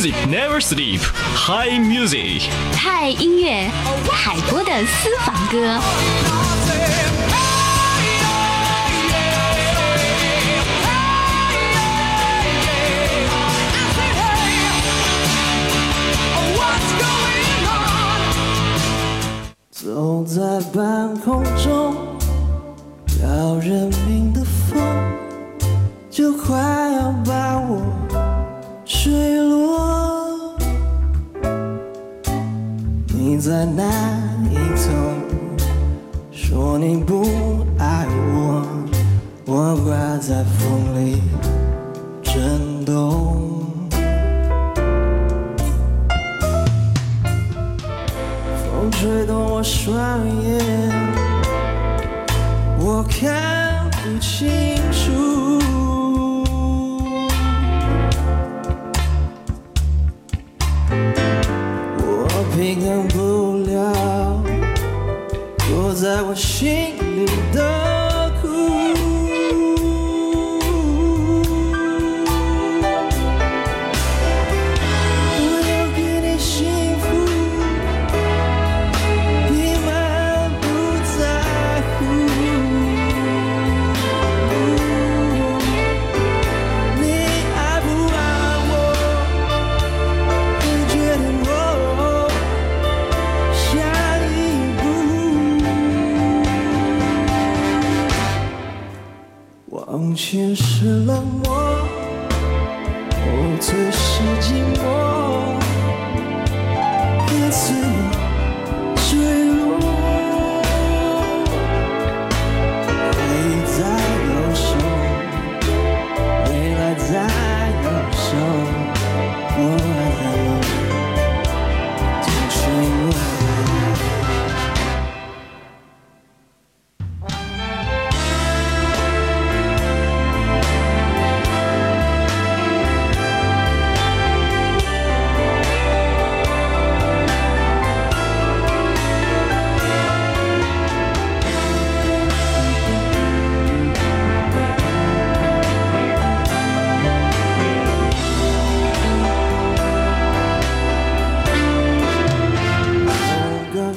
Music never sleep, high music。嗨音乐，海波的私房歌。走在半空中，要人命的风，就快要在哪一头？说你不爱我，我挂在风里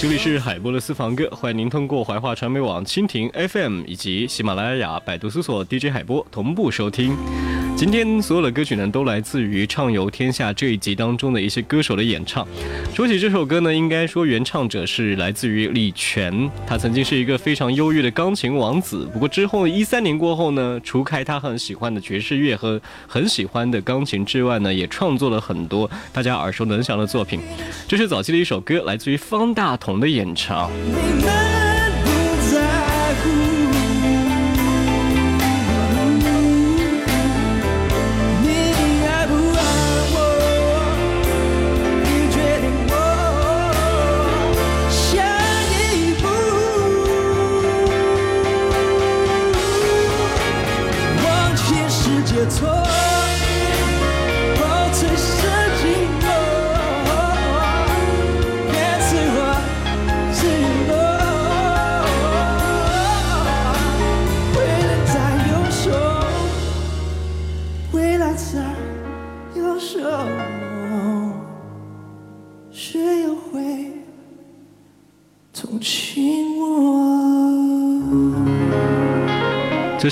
这里是海波的私房歌，欢迎您通过怀化传媒网、蜻蜓 FM 以及喜马拉雅、百度搜索 DJ 海波同步收听。今天所有的歌曲呢，都来自于《畅游天下》这一集当中的一些歌手的演唱。说起这首歌呢，应该说原唱者是来自于李泉，他曾经是一个非常忧郁的钢琴王子。不过之后一三年过后呢，除开他很喜欢的爵士乐和很喜欢的钢琴之外呢，也创作了很多大家耳熟能详的作品。这是早期的一首歌，来自于方大同同的演唱。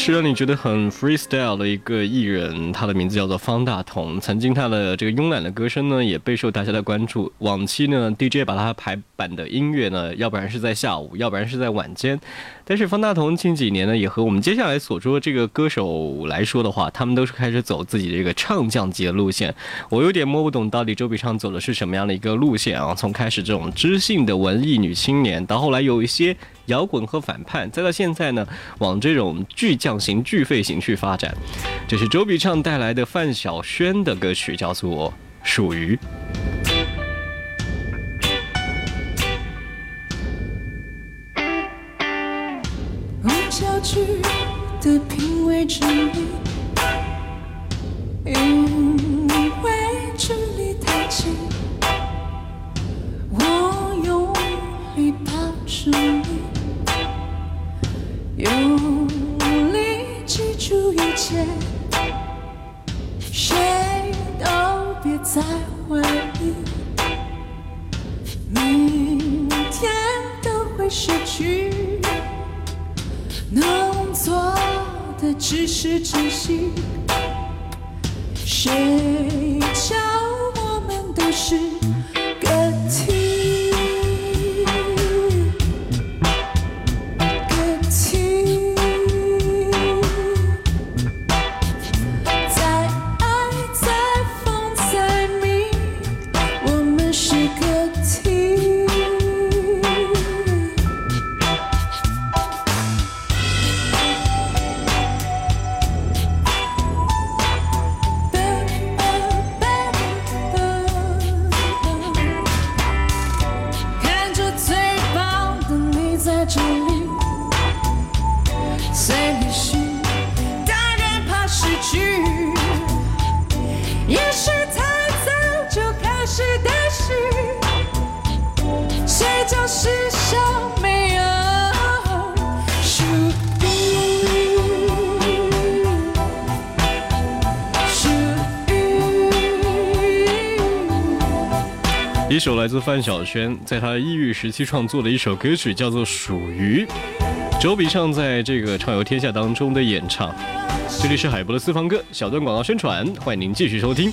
是让你觉得很 freestyle 的一个艺人，他的名字叫做方大同。曾经他的这个慵懒的歌声呢，也备受大家的关注。往期呢，DJ 把他排版的音乐呢，要不然是在下午，要不然是在晚间。但是方大同近几年呢，也和我们接下来所说的这个歌手来说的话，他们都是开始走自己的一个唱将级的路线。我有点摸不懂到底周笔畅走的是什么样的一个路线啊？从开始这种知性的文艺女青年，到后来有一些。摇滚和反叛，再到现在呢，往这种巨匠型、巨肺型去发展。这是周笔畅带来的范晓萱的歌曲，叫做《属于》。小区的品味之一，切，谁都别再怀疑，明天都会失去，能做的只是珍惜。谁叫我们都是一首来自范晓萱在她抑郁时期创作的一首歌曲，叫做《属于》。周笔畅在这个畅游天下当中的演唱。这里是海波的私房歌，小段广告宣传，欢迎您继续收听。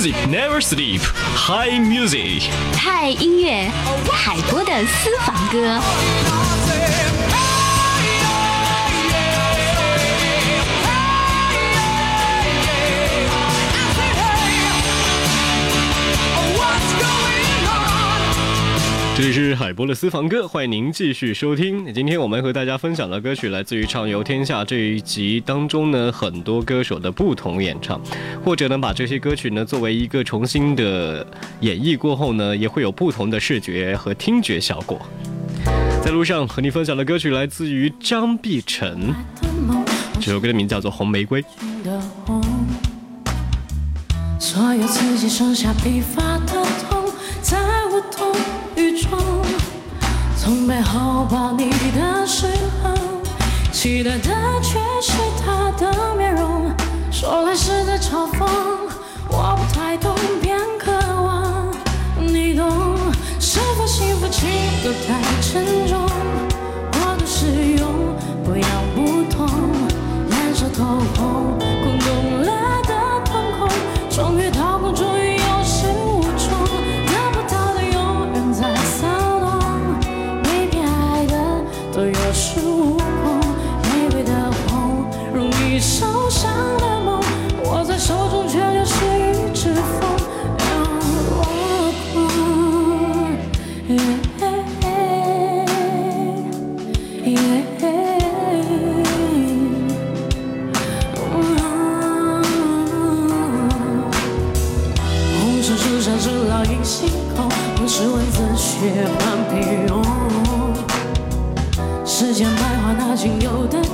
Never sleep. High music. 嗨音乐，海波的私房歌。这里是海波的私房歌，欢迎您继续收听。今天我们和大家分享的歌曲来自于《畅游天下》这一集当中呢，很多歌手的不同演唱，或者呢把这些歌曲呢作为一个重新的演绎过后呢，也会有不同的视觉和听觉效果。在路上和你分享的歌曲来自于张碧晨，这首歌的名字叫做《红玫瑰》。所有刺激剩下疲乏的痛，从背后抱你的时候，期待的却是他的面容。说来是在嘲讽，我不太懂，便渴望你懂。是否幸福轻得太沉重？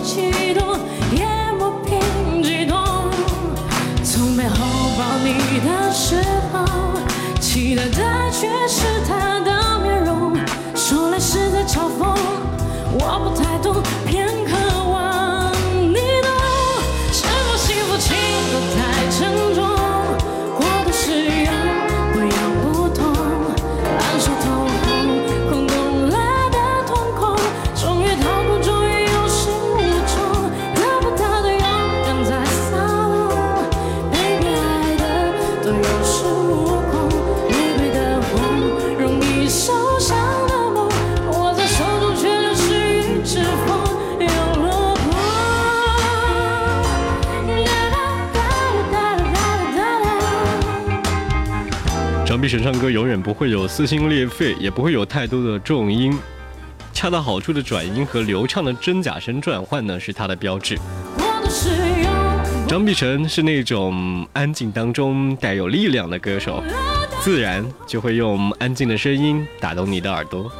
仅有的悸唱歌永远不会有撕心裂肺，也不会有太多的重音，恰到好处的转音和流畅的真假声转换呢，是它的标志。张碧晨是那种安静当中带有力量的歌手，自然就会用安静的声音打动你的耳朵。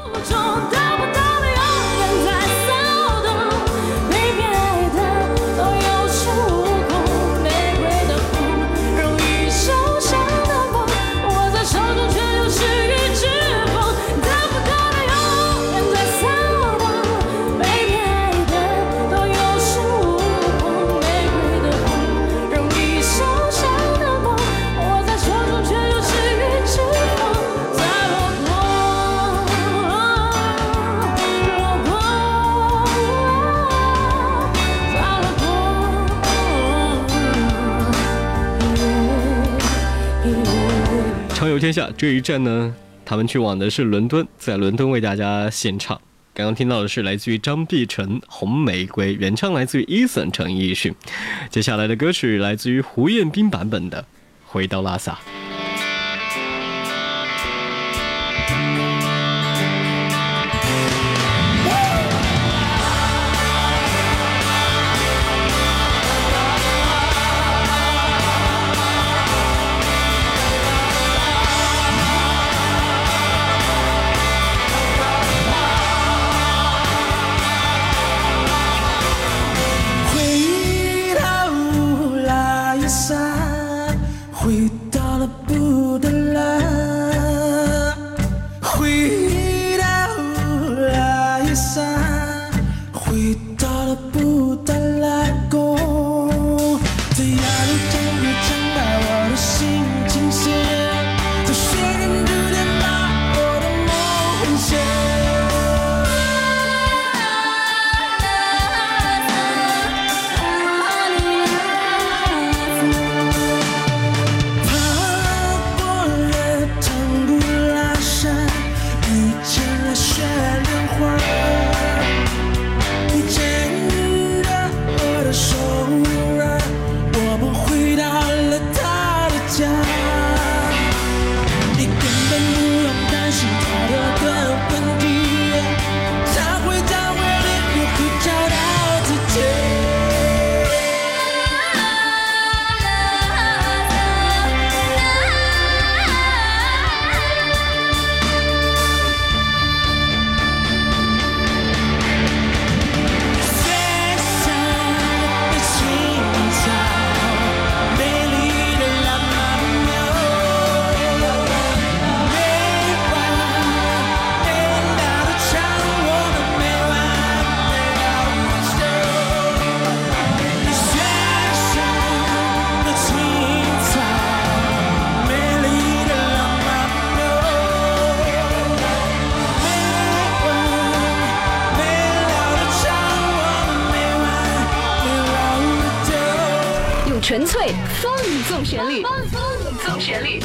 畅游天下这一站呢，他们去往的是伦敦，在伦敦为大家献唱。刚刚听到的是来自于张碧晨《红玫瑰》，原唱来自于 Eason 陈奕迅。接下来的歌曲来自于胡彦斌版本的《回到拉萨》。纯粹放纵旋律，放纵旋律，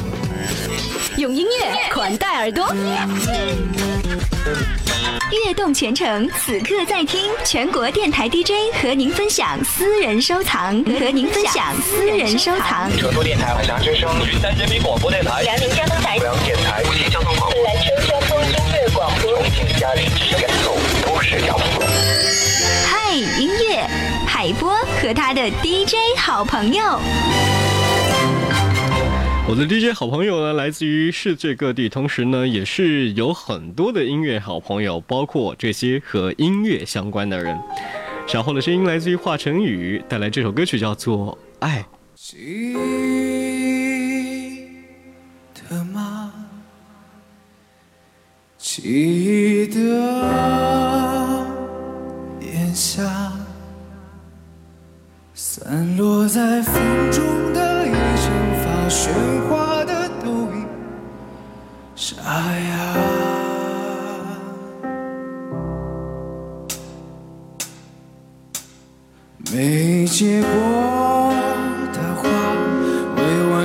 用音乐款待耳朵。悦动全程，此刻在听，全国电台 DJ 和您分享私人收藏，和您分享私人收藏。成都电台海峡之声，云南人民广播电台，辽宁交通台，阜阳电台，无锡交通广播，兰州交通音乐广播，重庆嘉陵海波和他的 DJ 好朋友。我的 DJ 好朋友呢，来自于世界各地，同时呢，也是有很多的音乐好朋友，包括这些和音乐相关的人。稍后的声音来自于华晨宇，带来这首歌曲叫做《爱》。记得吗？记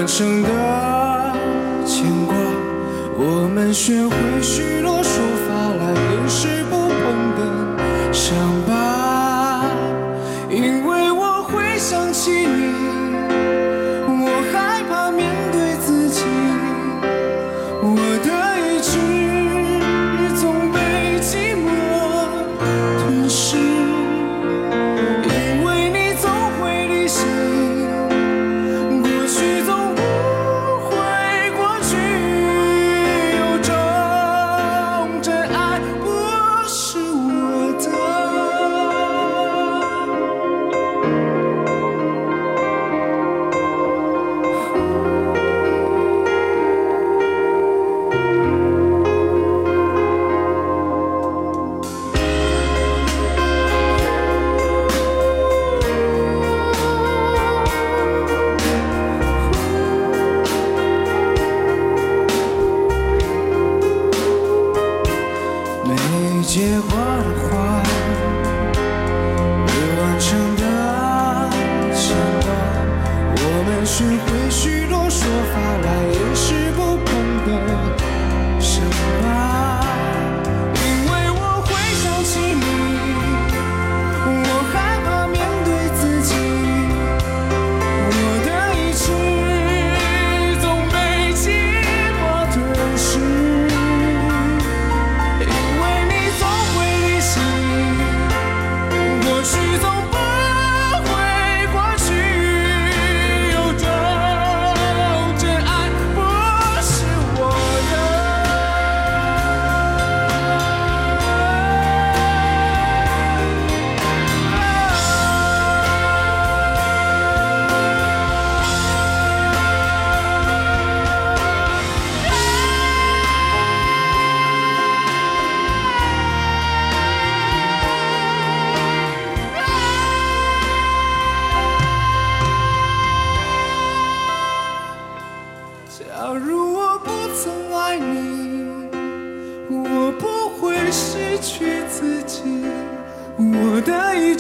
未完成的牵挂，我们学会许诺说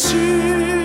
去，